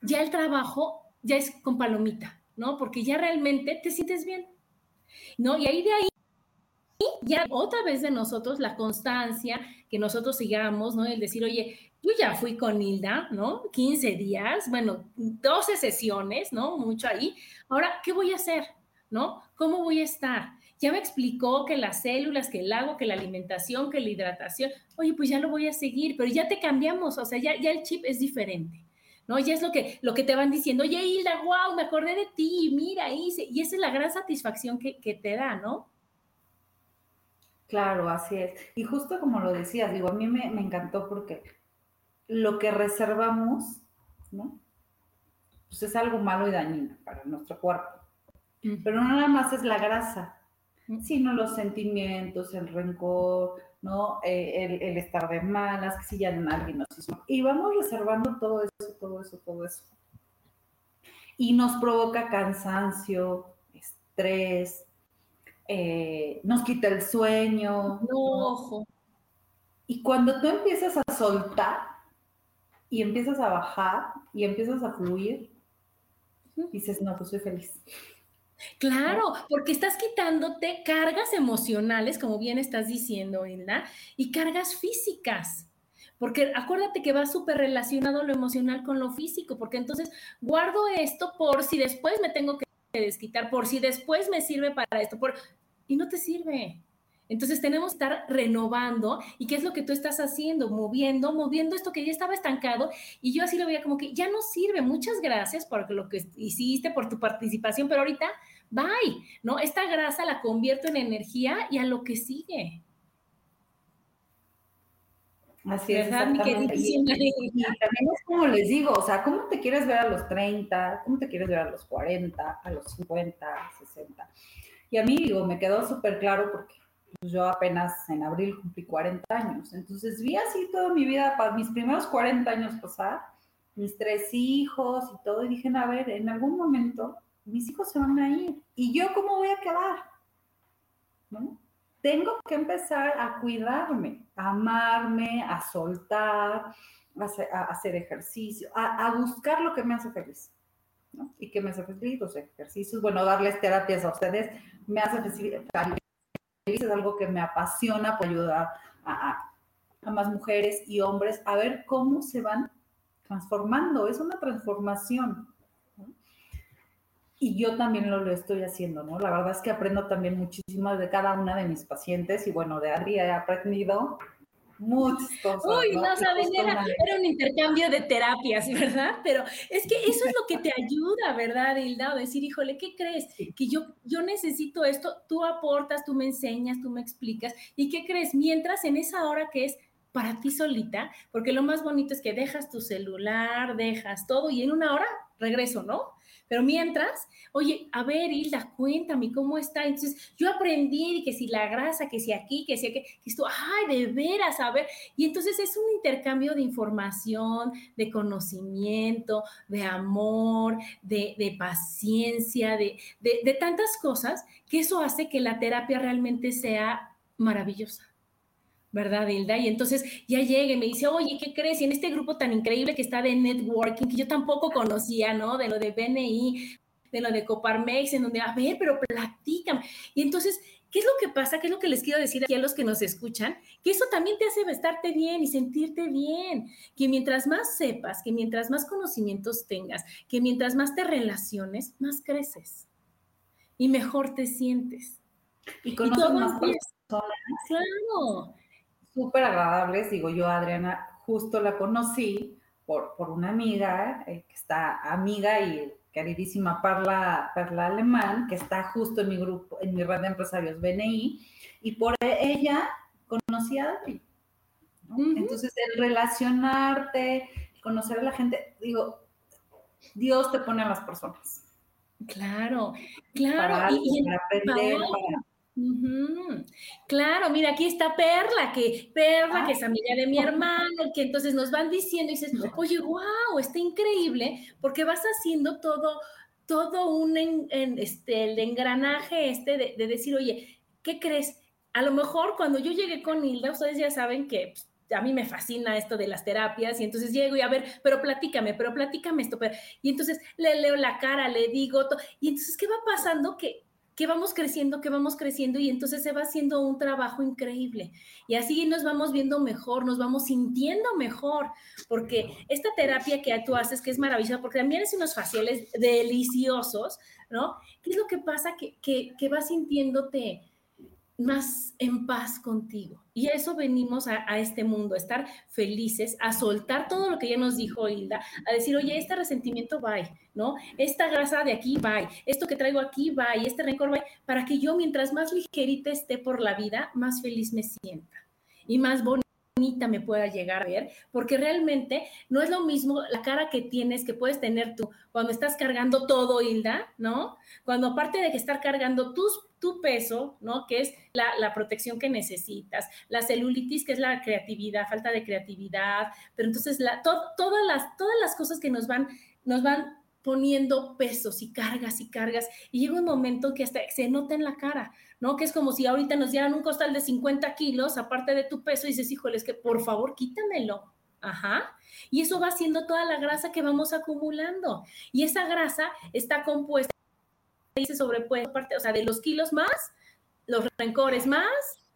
ya el trabajo ya es con palomita, ¿no? Porque ya realmente te sientes bien, ¿no? Y ahí de ahí ya otra vez de nosotros la constancia, que nosotros sigamos, ¿no? El decir, oye, yo ya fui con Hilda, ¿no? 15 días, bueno, 12 sesiones, ¿no? Mucho ahí. Ahora, ¿qué voy a hacer? ¿No? ¿Cómo voy a estar? Ya me explicó que las células, que el agua, que la alimentación, que la hidratación. Oye, pues ya lo voy a seguir, pero ya te cambiamos, o sea, ya, ya el chip es diferente. ¿no? Ya es lo que, lo que te van diciendo, oye, Hilda, wow, me acordé de ti, mira, hice, y esa es la gran satisfacción que, que, te da, ¿no? Claro, así es. Y justo como lo decías, digo, a mí me, me encantó porque lo que reservamos, ¿no? Pues es algo malo y dañino para nuestro cuerpo. Pero no nada más es la grasa, sino los sentimientos, el rencor, ¿no? Eh, el, estar de malas, que si ya alguien. Y vamos reservando todo eso, todo eso, todo eso. Y nos provoca cansancio, estrés, eh, nos quita el sueño. No, ojo. Y cuando tú empiezas a soltar, y empiezas a bajar y empiezas a fluir, dices, no, pues soy feliz. Claro, porque estás quitándote cargas emocionales, como bien estás diciendo, Hilda, y cargas físicas. Porque acuérdate que va súper relacionado lo emocional con lo físico, porque entonces guardo esto por si después me tengo que desquitar, por si después me sirve para esto, por... y no te sirve. Entonces tenemos que estar renovando y qué es lo que tú estás haciendo, moviendo, moviendo esto que ya estaba estancado y yo así lo veía como que ya no sirve. Muchas gracias por lo que hiciste, por tu participación, pero ahorita, bye, ¿no? Esta grasa la convierto en energía y a lo que sigue. Así es. Y, también es como les digo, o sea, ¿cómo te quieres ver a los 30? ¿Cómo te quieres ver a los 40, a los 50, 60? Y a mí, digo, me quedó súper claro porque pues, yo apenas en abril cumplí 40 años. Entonces vi así toda mi vida, para mis primeros 40 años pasar, mis tres hijos y todo, y dije, a ver, en algún momento mis hijos se van a ir. ¿Y yo cómo voy a quedar? ¿No? Tengo que empezar a cuidarme, a amarme, a soltar, a hacer, ejercicio, a, buscar lo que me hace feliz. ¿no? ¿Y qué me hace feliz? Los ejercicios, bueno, darles terapias a ustedes me hace feliz, es algo que me apasiona por ayudar a, a más mujeres y hombres a ver cómo se van transformando, es una transformación. Y yo también lo, lo, estoy haciendo, ¿no? La verdad es que aprendo también muchísimo de cada una de mis pacientes y bueno, de Adri he aprendido muchas cosas. Uy, no, saben, era, un intercambio de terapias, ¿verdad? Pero es que eso es lo que te ayuda, ¿verdad, Hilda? O decir, híjole, ¿qué crees? Que yo, yo necesito esto, tú aportas, tú me enseñas, tú me explicas. ¿Y qué crees? Mientras en esa hora que es para ti solita, porque lo más bonito es que dejas tu celular, dejas todo y en una hora regreso, ¿no? Pero mientras, oye, a ver, Hilda, cuéntame cómo está. Entonces, yo aprendí que si la grasa, que si aquí, que si aquí, que esto, ay, de veras, a ver. Y entonces es un intercambio de información, de conocimiento, de amor, de, paciencia, de, de tantas cosas, que eso hace que la terapia realmente sea maravillosa. ¿Verdad, Hilda? Y entonces ya llega y me dice, oye, ¿qué crees? Y en este grupo tan increíble que está de networking, que yo tampoco conocía, ¿no? De lo de BNI, de lo de Coparmex, en donde, a ver, pero platican. Y entonces, ¿qué es lo que pasa? ¿Qué es lo que les quiero decir aquí a los que nos escuchan? Que eso también te hace estarte bien y sentirte bien. Que mientras más sepas, que mientras más conocimientos tengas, que mientras más te relaciones, más creces y mejor te sientes. Y con más personas. Claro súper agradables. Digo, yo Adriana justo la conocí por, por una amiga, eh, que está amiga y queridísima Perla Alemán, que está justo en mi grupo, en mi red de empresarios BNI, y por ella conocí a Adri. Entonces, el relacionarte, conocer a la gente, digo, Dios te pone a las personas. Claro, claro. y, para aprender, para Claro, mira, aquí está Perla, que Perla, que es amiga de mi hermano, que entonces nos van diciendo y dices, oye, wow, está increíble, porque vas haciendo todo, todo un en, este, el engranaje este de, de, decir, oye, ¿qué crees? A lo mejor cuando yo llegué con Hilda, ustedes ya saben que pues, a mí me fascina esto de las terapias y entonces llego y a ver, pero platícame, pero platícame esto, pero, y entonces le leo la cara, le digo, todo, y entonces, ¿qué va pasando? Que que vamos creciendo, que vamos creciendo y entonces se va haciendo un trabajo increíble. Y así nos vamos viendo mejor, nos vamos sintiendo mejor, porque esta terapia que tú haces, que es maravillosa, porque también es unos faciales deliciosos, ¿no? ¿Qué es lo que pasa? Que, que, que vas sintiéndote más en paz contigo. Y eso venimos a, este mundo, a estar felices, a soltar todo lo que ya nos dijo Hilda, a decir, oye, este resentimiento va, ¿no? Esta grasa de aquí va, esto que traigo aquí y este rencor va, para que yo mientras más ligerita esté por la vida, más feliz me sienta y más bonita me pueda llegar a ver, porque realmente no es lo mismo la cara que tienes, que puedes tener tú cuando estás cargando todo, Hilda, ¿no? Cuando aparte de que estar cargando tus, tu peso, ¿no? Que es la, protección que necesitas, la celulitis, que es la creatividad, falta de creatividad, pero entonces la, todas, las, todas las cosas que nos van, nos van poniendo pesos y cargas y cargas, y llega un momento que hasta se nota en la cara, ¿no? Que es como si ahorita nos dieran un costal de 50 kilos, aparte de tu peso, y dices, híjole, es que por favor, quítamelo. Ajá. Y eso va haciendo toda la grasa que vamos acumulando. Y esa grasa está compuesta, dice sobrepuesta, parte, o sea, de los kilos más, los rencores más,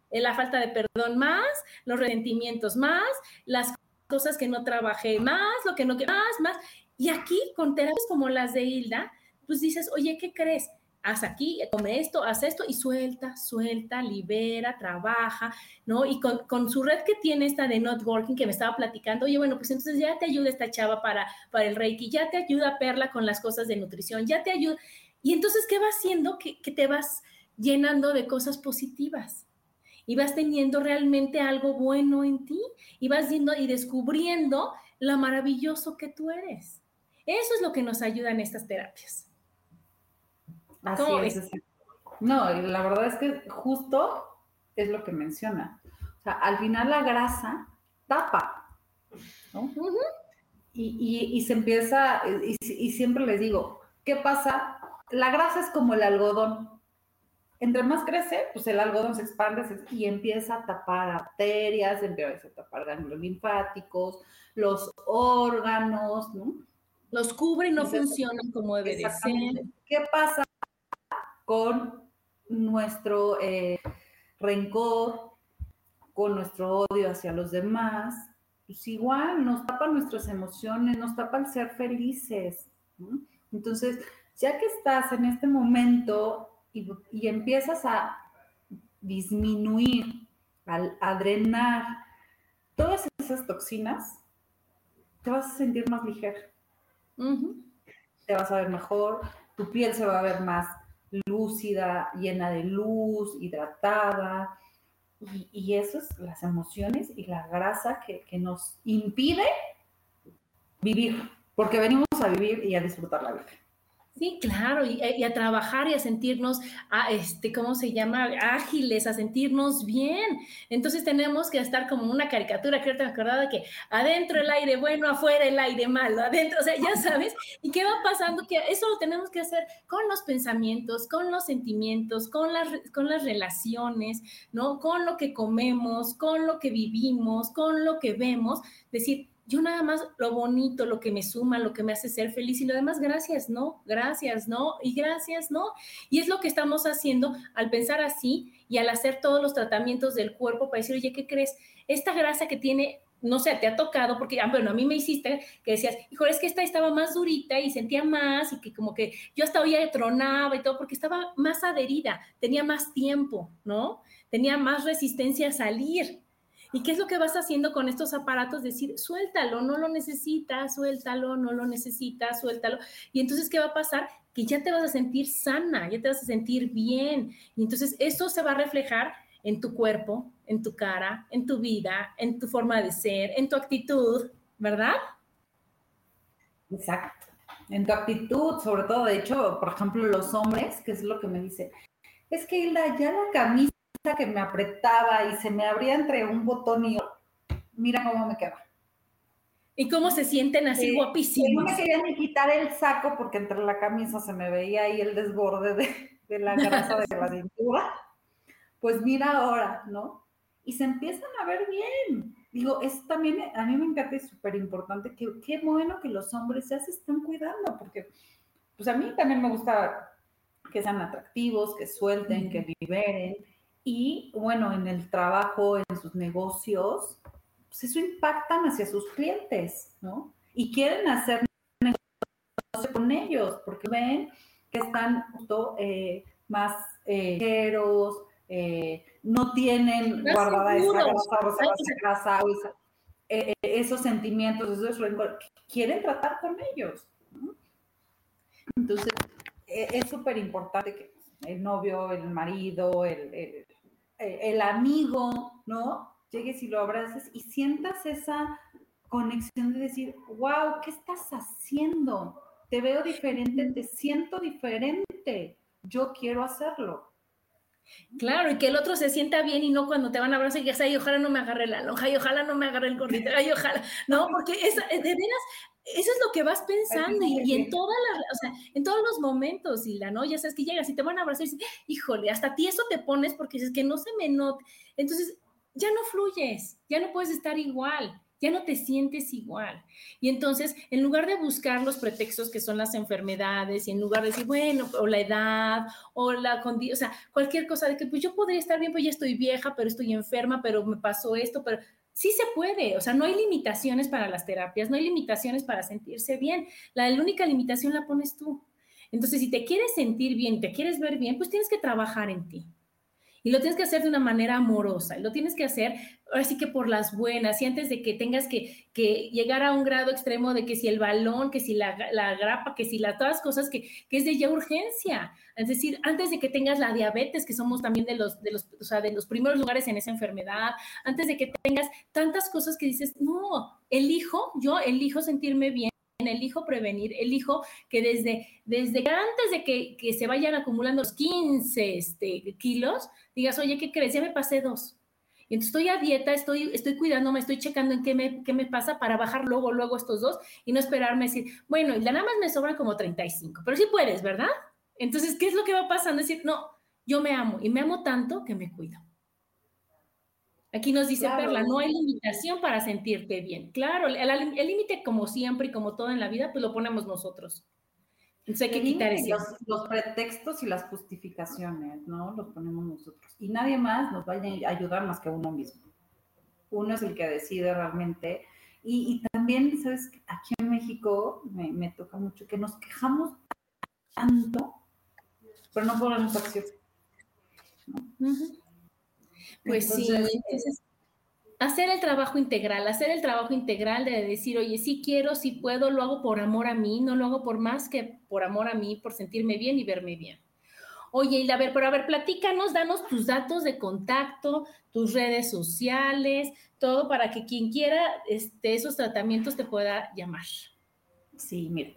eh, la falta de perdón más, los resentimientos más, las cosas que no trabajé más, lo que no más, más. Y aquí, con terapias como las de Hilda, pues dices, oye, ¿qué crees? Haz aquí, come esto, haz esto y suelta, suelta, libera, trabaja, ¿no? Y con, su red que tiene esta de networking que me estaba platicando, oye, bueno, pues entonces ya te ayuda esta chava para, para el Reiki, ya te ayuda Perla con las cosas de nutrición, ya te ayuda. Y entonces, ¿qué va haciendo? Que, que te vas llenando de cosas positivas y vas teniendo realmente algo bueno en ti y vas yendo y descubriendo lo maravilloso que tú eres. Eso es lo que nos ayuda en estas terapias. Así es. No, la verdad es que justo es lo que menciona. O sea, al final la grasa tapa, ¿no? y, se empieza, y, siempre les digo, ¿qué pasa? La grasa es como el algodón. Entre más crece, pues el algodón se expande y empieza a tapar arterias, empieza a tapar ganglios linfáticos, los órganos, ¿no? Los cubre y no funcionan como debe de ser. ¿Qué pasa con nuestro eh, rencor, con nuestro odio hacia los demás? Pues igual nos tapa nuestras emociones, nos tapa el ser felices. Entonces, ya que estás en este momento y, y empiezas a disminuir, a drenar todas esas toxinas, te vas a sentir más ligero. Te vas a ver mejor, tu piel se va a ver más lúcida, llena de luz, hidratada. Y, eso es las emociones y la grasa que, que nos impide vivir, porque venimos a vivir y a disfrutar la vida. Sí, claro, eh, y, a trabajar y a sentirnos, a, este, ¿cómo se llama? Ágiles, a sentirnos bien. Entonces tenemos que estar como una caricatura, creo que me acordaba que adentro el aire bueno, afuera el aire malo, adentro, o sea, ya sabes, ¿y qué va pasando? Que eso lo tenemos que hacer con los pensamientos, con los sentimientos, con las, con las relaciones, ¿no? Con lo que comemos, con lo que vivimos, con lo que vemos, decir, yo nada más lo bonito, lo que me suma, lo que me hace ser feliz y lo demás, gracias, no, gracias, no, y gracias, no. Y es lo que estamos haciendo al pensar así y al hacer todos los tratamientos del cuerpo para decir, oye, ¿qué crees? Esta grasa que tiene, no sé, te ha tocado, porque, ah, bueno, a mí me hiciste que decías, hijo, es que esta estaba más durita y sentía más y que como que yo hasta hoy tronaba y todo, porque estaba más adherida, tenía más tiempo, ¿no? Tenía más resistencia a salir. ¿Y qué es lo que vas haciendo con estos aparatos? Decir, suéltalo, no lo necesitas, suéltalo, no lo necesitas, suéltalo. Y entonces, ¿qué va a pasar? Que ya te vas a sentir sana, ya te vas a sentir bien. Y entonces, eso se va a reflejar en tu cuerpo, en tu cara, en tu vida, en tu forma de ser, en tu actitud, ¿verdad? Exacto. En tu actitud, sobre todo, de hecho, por ejemplo, los hombres, que es lo que me dice, es que Hilda, ya la camisa que me apretaba y se me abría entre un botón y otro. Mira cómo me queda. ¿Y cómo se sienten así guapísimos? No me quería ni quitar el saco porque entre la camisa se me veía ahí el desborde de, la grasa de la cintura. Pues mira ahora, ¿no? Y se empiezan a ver bien. Digo, eso también a mí me encanta y súper importante. Que, qué bueno que los hombres ya se están cuidando, porque pues a mí también me gusta que sean atractivos, que suelten, que liberen y bueno, en el trabajo, en sus negocios, pues eso impactan hacia sus clientes, ¿no? Y quieren hacer negocio con ellos porque ven que están justo eh, más eh, eh, no tienen guardada esa grasa, eh, esos sentimientos, esos quieren tratar con ellos. ¿no? Entonces, es súper importante que el novio, el marido, el, eh, el amigo, ¿no? Llegues y lo abraces y sientas esa conexión de decir, wow, ¿qué estás haciendo? Te veo diferente, te siento diferente, yo quiero hacerlo. Claro, y que el otro se sienta bien y no cuando te van a abrazar y ya ay, ojalá no me agarre la lonja, y ojalá no me agarre el gordito, ay, ojalá, no, porque esa, de veras, eso es lo que vas pensando y, en todas las, o sea, en todos los momentos, y la no, ya sabes que llegas y te van a abrazar y dices, híjole, hasta ti eso te pones porque dices que no se me note. Entonces, ya no fluyes, ya no puedes estar igual ya no te sientes igual. Y entonces, en lugar de buscar los pretextos que son las enfermedades y en lugar de decir, bueno, o la edad, o la condición, o sea, cualquier cosa de que pues yo podría estar bien, pues ya estoy vieja, pero estoy enferma, pero me pasó esto, pero sí se puede, o sea, no hay limitaciones para las terapias, no hay limitaciones para sentirse bien. La, única limitación la pones tú. Entonces, si te quieres sentir bien, te quieres ver bien, pues tienes que trabajar en ti. Y lo tienes que hacer de una manera amorosa, y lo tienes que hacer así que por las buenas, y antes de que tengas que, que, llegar a un grado extremo de que si el balón, que si la, la grapa, que si las todas las cosas que, que, es de ya urgencia. Es decir, antes de que tengas la diabetes, que somos también de los, de los, o sea, de los primeros lugares en esa enfermedad, antes de que tengas tantas cosas que dices, no, elijo, yo elijo sentirme bien elijo prevenir, elijo que desde, desde antes de que, que se vayan acumulando los 15 este, kilos, digas, oye, ¿qué crees? Ya me pasé dos. Y entonces estoy a dieta, estoy, estoy cuidándome, estoy checando en qué me, qué me pasa para bajar luego, luego estos dos y no esperarme decir, bueno, y nada más me sobran como 35, pero sí puedes, ¿verdad? Entonces, ¿qué es lo que va pasando? Decir, no, yo me amo y me amo tanto que me cuido. Aquí nos dice Perla, no hay limitación para sentirte bien. Claro, el límite, como siempre y como todo en la vida, pues lo ponemos nosotros. Entonces hay que quitar ese. Los, los, pretextos y las justificaciones, ¿no? Los ponemos nosotros. Y nadie más nos va a ayudar más que uno mismo. Uno es el que decide realmente. Y, también, ¿sabes? Aquí en México me, me, toca mucho que nos quejamos tanto, pero no ponemos acción. ¿no? Pues sí, entonces hacer el trabajo integral, hacer el trabajo integral de decir, oye, sí quiero, sí puedo, lo hago por amor a mí, no lo hago por más que por amor a mí, por sentirme bien y verme bien. Oye, y a ver, pero a ver, platícanos, danos tus datos de contacto, tus redes sociales, todo para que quien quiera este, esos tratamientos te pueda llamar. Sí, mira,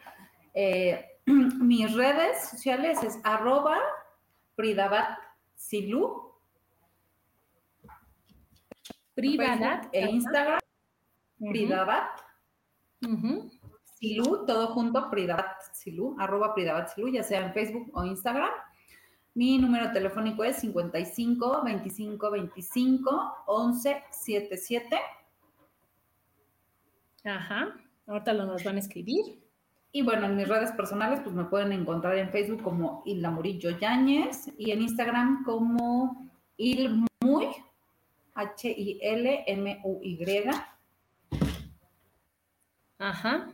eh, [CLEARS THROAT] mis redes sociales es arroba pridabat silu Privadat. E Instagram, Pridabat. Silu, todo junto, Pridabat Silu, arroba Pridabat Silu, ya sea en Facebook o Instagram. Mi número telefónico es 55 25 25 11 77. Ajá, ahorita lo nos van a escribir. Y bueno, en mis redes personales, pues me pueden encontrar en Facebook como Hilda Murillo Yáñez y en Instagram como Ilmuy H-I-L-M-U-Y. Ajá.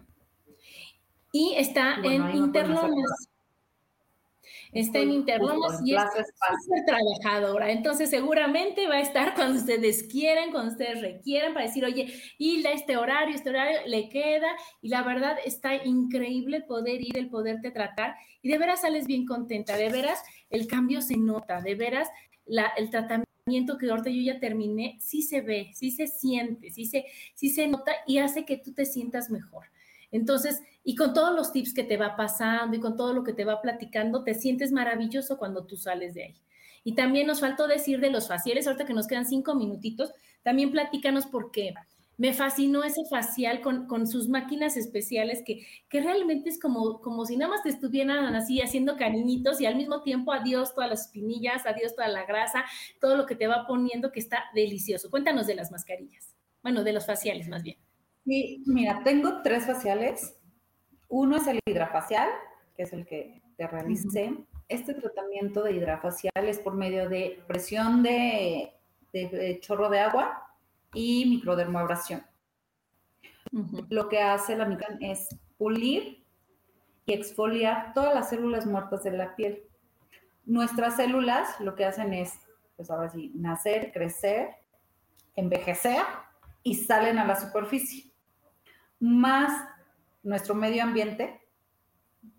Y está en Interlomas. Está en Interlomas y es súper trabajadora. Entonces, seguramente va a estar cuando ustedes quieran, cuando ustedes requieran, para decir, oye, Hilda, este horario, este horario le queda. Y la verdad está increíble poder ir, el poderte tratar. Y de veras sales bien contenta, de veras el cambio se nota, de veras la, el tratamiento que ahorita yo ya terminé, sí se ve, sí se siente, sí se, sí se nota y hace que tú te sientas mejor. Entonces, y con todos los tips que te va pasando y con todo lo que te va platicando, te sientes maravilloso cuando tú sales de ahí. Y también nos faltó decir de los faciales, ahorita que nos quedan cinco minutitos, también platícanos por qué me fascinó ese facial con, sus máquinas especiales que, que, realmente es como, como si nada más te estuvieran así haciendo cariñitos y al mismo tiempo adiós todas las espinillas, adiós toda la grasa, todo lo que te va poniendo que está delicioso. Cuéntanos de las mascarillas, bueno, de los faciales más bien. Sí, mira, tengo tres faciales. Uno es el hidrafacial, que es el que te realicé. Este tratamiento de hidrafacial es por medio de presión de, de chorro de agua y microdermoabrasión. Lo que hace la micro es pulir y exfoliar todas las células muertas de la piel. Nuestras células lo que hacen es, pues ahora sí, nacer, crecer, envejecer y salen a la superficie. Más nuestro medio ambiente,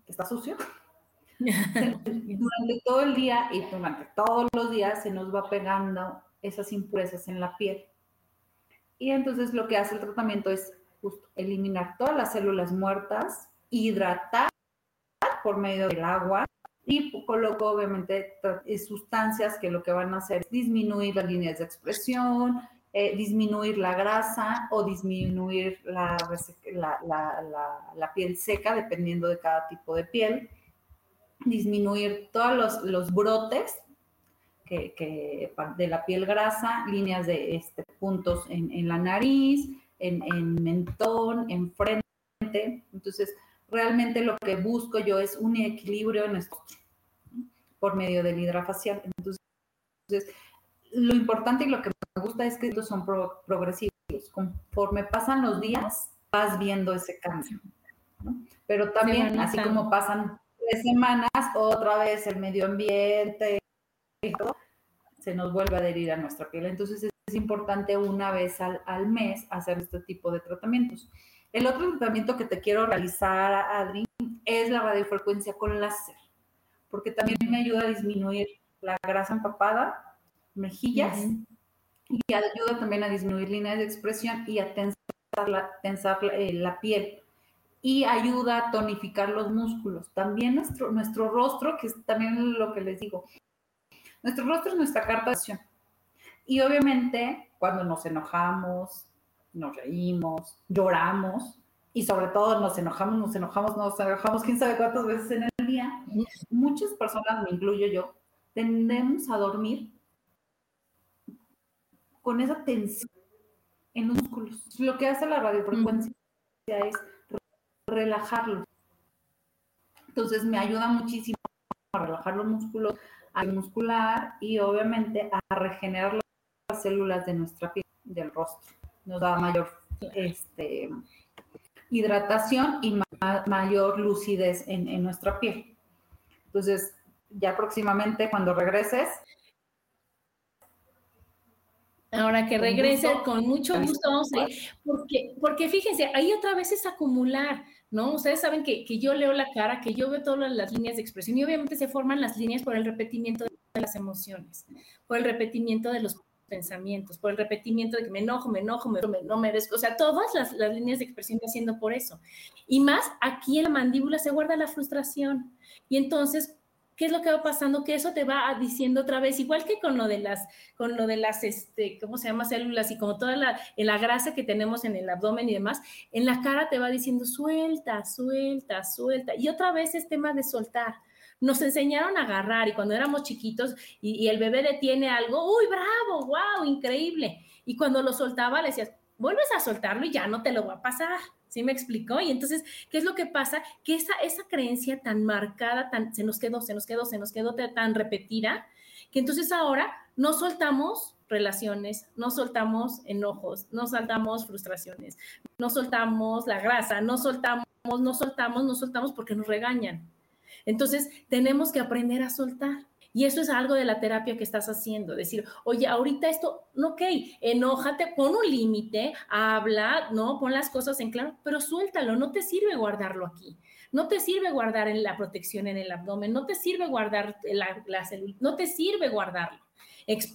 que está sucio, [LAUGHS] durante todo el día y durante todos los días se nos va pegando esas impurezas en la piel. Y entonces lo que hace el tratamiento es justo eliminar todas las células muertas, hidratar por medio del agua y coloco obviamente sustancias que lo que van a hacer es disminuir las líneas de expresión, eh, disminuir la grasa o disminuir la, la, piel seca, dependiendo de cada tipo de piel, disminuir todos los, los brotes que, de la piel grasa, líneas de este, puntos en, la nariz, en, mentón, en frente. Entonces, realmente lo que busco yo es un equilibrio en esto por medio del hidrafacial. Entonces, lo importante y lo que me gusta es que estos son progresivos. Conforme pasan los días, vas viendo ese cambio. Pero también, así como pasan tres semanas, otra vez el medio ambiente, se nos vuelve a adherir a nuestra piel. Entonces es importante una vez al, mes hacer este tipo de tratamientos. El otro tratamiento que te quiero realizar, Adri, es la radiofrecuencia con láser, porque también me ayuda a disminuir la grasa empapada, mejillas, y ayuda también a disminuir líneas de expresión y a tensar la, tensar la, eh, piel. y ayuda a tonificar los músculos. También nuestro, nuestro rostro, que es también lo que les digo, nuestro rostro es nuestra carta de acción. Y obviamente cuando nos enojamos, nos reímos, lloramos y sobre todo nos enojamos, nos enojamos, nos enojamos, quién sabe cuántas veces en el día, muchas personas, me incluyo yo, tendemos a dormir con esa tensión en los músculos. Lo que hace la radiofrecuencia es relajarlo. Entonces me ayuda muchísimo a relajar los músculos, a muscular y obviamente a regenerar las células de nuestra piel, del rostro. Nos da mayor este, hidratación y mayor lucidez en, en nuestra piel. Entonces, ya próximamente cuando regreses, Ahora que regrese, con mucho gusto vamos a ir, porque, porque fíjense, ahí otra vez es acumular, ¿no? Ustedes saben que, que, yo leo la cara, que yo veo todas las líneas de expresión y obviamente se forman las líneas por el repetimiento de las emociones, por el repetimiento de los pensamientos, por el repetimiento de que me enojo, me enojo, me, no merezco, o sea, todas las, las líneas de expresión haciendo por eso. Y más, aquí en la mandíbula se guarda la frustración. Y entonces, ¿qué es lo que va pasando? Que eso te va diciendo otra vez, igual que con lo de las, con lo de las, este, ¿cómo se llama? Células y como toda la, la grasa que tenemos en el abdomen y demás, en la cara te va diciendo suelta, suelta, suelta. Y otra vez es tema de soltar. Nos enseñaron a agarrar y cuando éramos chiquitos y, y el bebé detiene algo, uy, bravo, wow, increíble. Y cuando lo soltaba le decías, vuelves a soltarlo y ya no te lo va a pasar. ¿Sí me explicó? Y entonces, ¿qué es lo que pasa? Que esa, esa creencia tan marcada, tan, se nos quedó, se nos quedó, se nos quedó tan repetida, que entonces ahora no soltamos relaciones, no soltamos enojos, no soltamos frustraciones, no soltamos la grasa, no soltamos, no soltamos, no soltamos porque nos regañan. Entonces, tenemos que aprender a soltar. Y eso es algo de la terapia que estás haciendo, decir, oye, ahorita esto, ok, enójate, pon un límite, habla, ¿no? Pon las cosas en claro, pero suéltalo, no te sirve guardarlo aquí. No te sirve guardar en la protección en el abdomen, no te sirve guardar la, la célula, no te sirve guardarlo.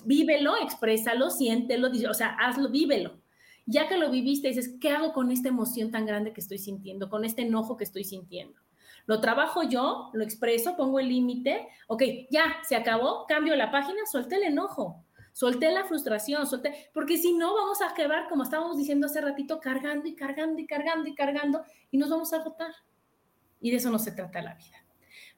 vívelo, exprésalo, siéntelo, o sea, hazlo, vívelo. Ya que lo viviste, dices, ¿qué hago con esta emoción tan grande que estoy sintiendo, con este enojo que estoy sintiendo? Lo trabajo yo, lo expreso, pongo el límite, ok, ya, se acabó, cambio la página, suelte el enojo, solté la frustración, solté, porque si no vamos a quedar, como estábamos diciendo hace ratito, cargando y cargando y cargando y cargando y nos vamos a agotar. Y de eso no se trata la vida.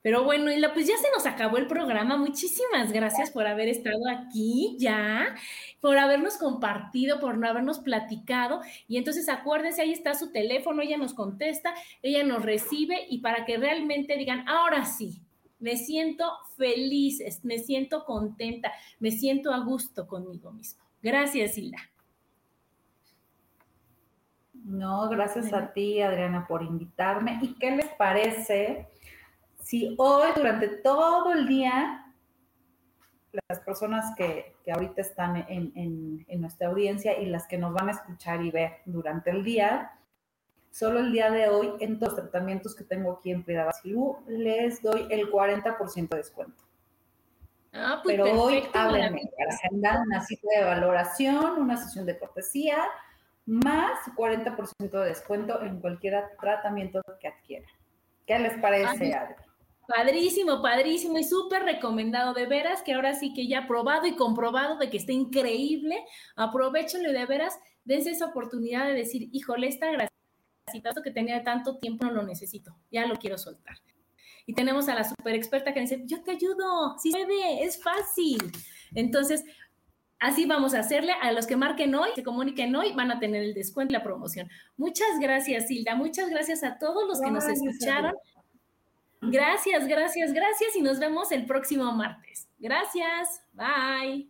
Pero bueno, y pues ya se nos acabó el programa. Muchísimas gracias por haber estado aquí ya, por habernos compartido, por no habernos platicado. Y entonces acuérdense, ahí está su teléfono, ella nos contesta, ella nos recibe y para que realmente digan, ahora sí, me siento feliz, me siento contenta, me siento a gusto conmigo mismo. Gracias, Hilda. No, gracias a ti, Adriana, por invitarme. ¿Y qué les parece? Si hoy durante todo el día las personas que, ahorita están en, nuestra audiencia y las que nos van a escuchar y ver durante el día, solo el día de hoy en todos los tratamientos que tengo aquí en Prida Basilú, les doy el 40% de descuento. Ah, pues Pero hoy háblenme para agendar una cita de valoración, una sesión de cortesía, más 40% de descuento en cualquier tratamiento que adquieran. ¿Qué les parece, Adri? Padrísimo, padrísimo y súper recomendado. De veras que ahora sí que ya probado y comprobado de que está increíble. Aprovechenlo y de veras dense esa oportunidad de decir, híjole, esta grasita que tenía tanto tiempo no lo necesito, ya lo quiero soltar. Y tenemos a la super experta que dice, yo te ayudo, si se ve, es fácil. Entonces, así vamos a hacerle. A los que marquen hoy, se comuniquen hoy, van a tener el descuento y la promoción. Muchas gracias, Hilda. Muchas gracias a todos los que nos escucharon. Gracias, gracias, gracias y nos vemos el próximo martes. Gracias, bye.